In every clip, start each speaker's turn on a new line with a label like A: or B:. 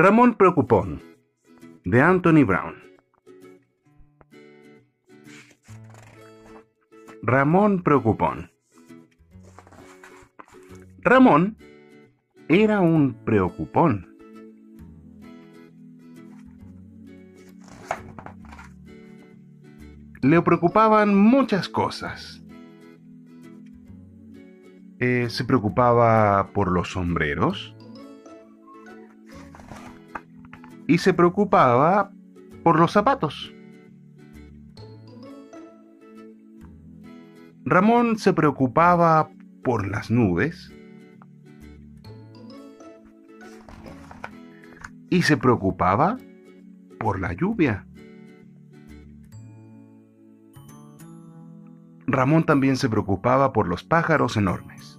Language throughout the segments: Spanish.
A: Ramón Preocupón, de Anthony Brown. Ramón Preocupón. Ramón era un preocupón. Le preocupaban muchas cosas. Eh, se preocupaba por los sombreros y se preocupaba por los zapatos. Ramón se preocupaba por las nubes y se preocupaba por la lluvia. Ramón también se preocupaba por los pájaros enormes.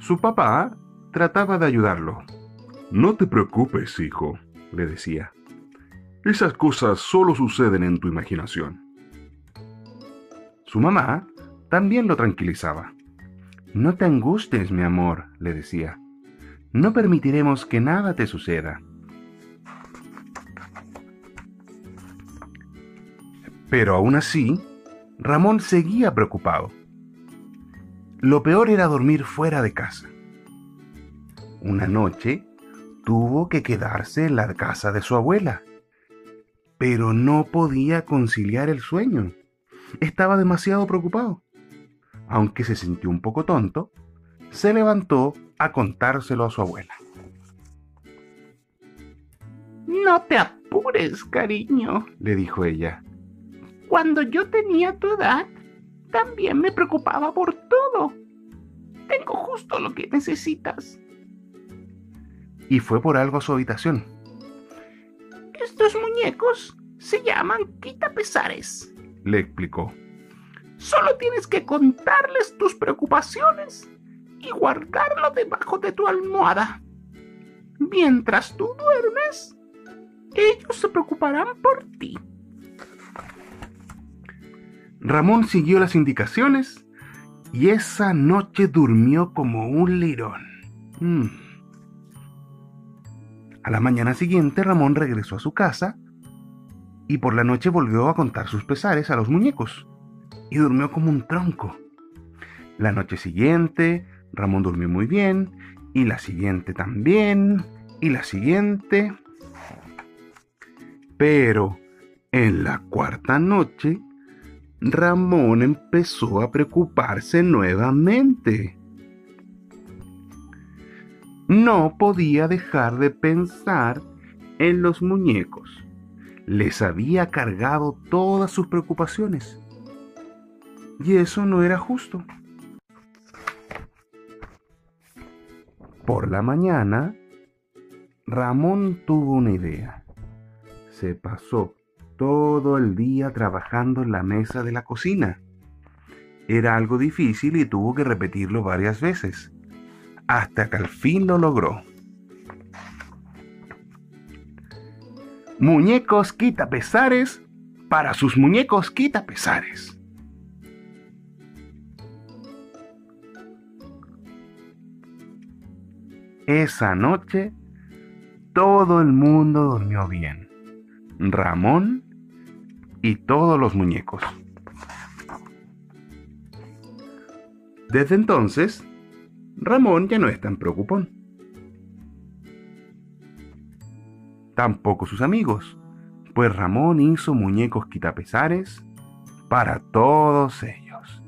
A: Su papá trataba de ayudarlo.
B: No te preocupes, hijo, le decía. Esas cosas solo suceden en tu imaginación.
A: Su mamá también lo tranquilizaba. No te angusties, mi amor, le decía. No permitiremos que nada te suceda. Pero aún así, Ramón seguía preocupado. Lo peor era dormir fuera de casa. Una noche tuvo que quedarse en la casa de su abuela, pero no podía conciliar el sueño. Estaba demasiado preocupado. Aunque se sintió un poco tonto, se levantó a contárselo a su abuela.
C: No te apures, cariño, le dijo ella. Cuando yo tenía tu edad, también me preocupaba por todo. Tengo justo lo que necesitas.
A: Y fue por algo a su habitación.
C: Estos muñecos se llaman quitapesares, le explicó. Solo tienes que contarles tus preocupaciones y guardarlo debajo de tu almohada. Mientras tú duermes, ellos se preocuparán por ti.
A: Ramón siguió las indicaciones y esa noche durmió como un lirón. Mm. A la mañana siguiente Ramón regresó a su casa y por la noche volvió a contar sus pesares a los muñecos y durmió como un tronco. La noche siguiente Ramón durmió muy bien y la siguiente también y la siguiente. Pero en la cuarta noche Ramón empezó a preocuparse nuevamente. No podía dejar de pensar en los muñecos. Les había cargado todas sus preocupaciones. Y eso no era justo. Por la mañana, Ramón tuvo una idea. Se pasó todo el día trabajando en la mesa de la cocina. Era algo difícil y tuvo que repetirlo varias veces, hasta que al fin lo logró. Muñecos quita pesares para sus muñecos quita pesares. Esa noche todo el mundo durmió bien. Ramón y todos los muñecos. Desde entonces, Ramón ya no es tan preocupón. Tampoco sus amigos, pues Ramón hizo muñecos quitapesares para todos ellos.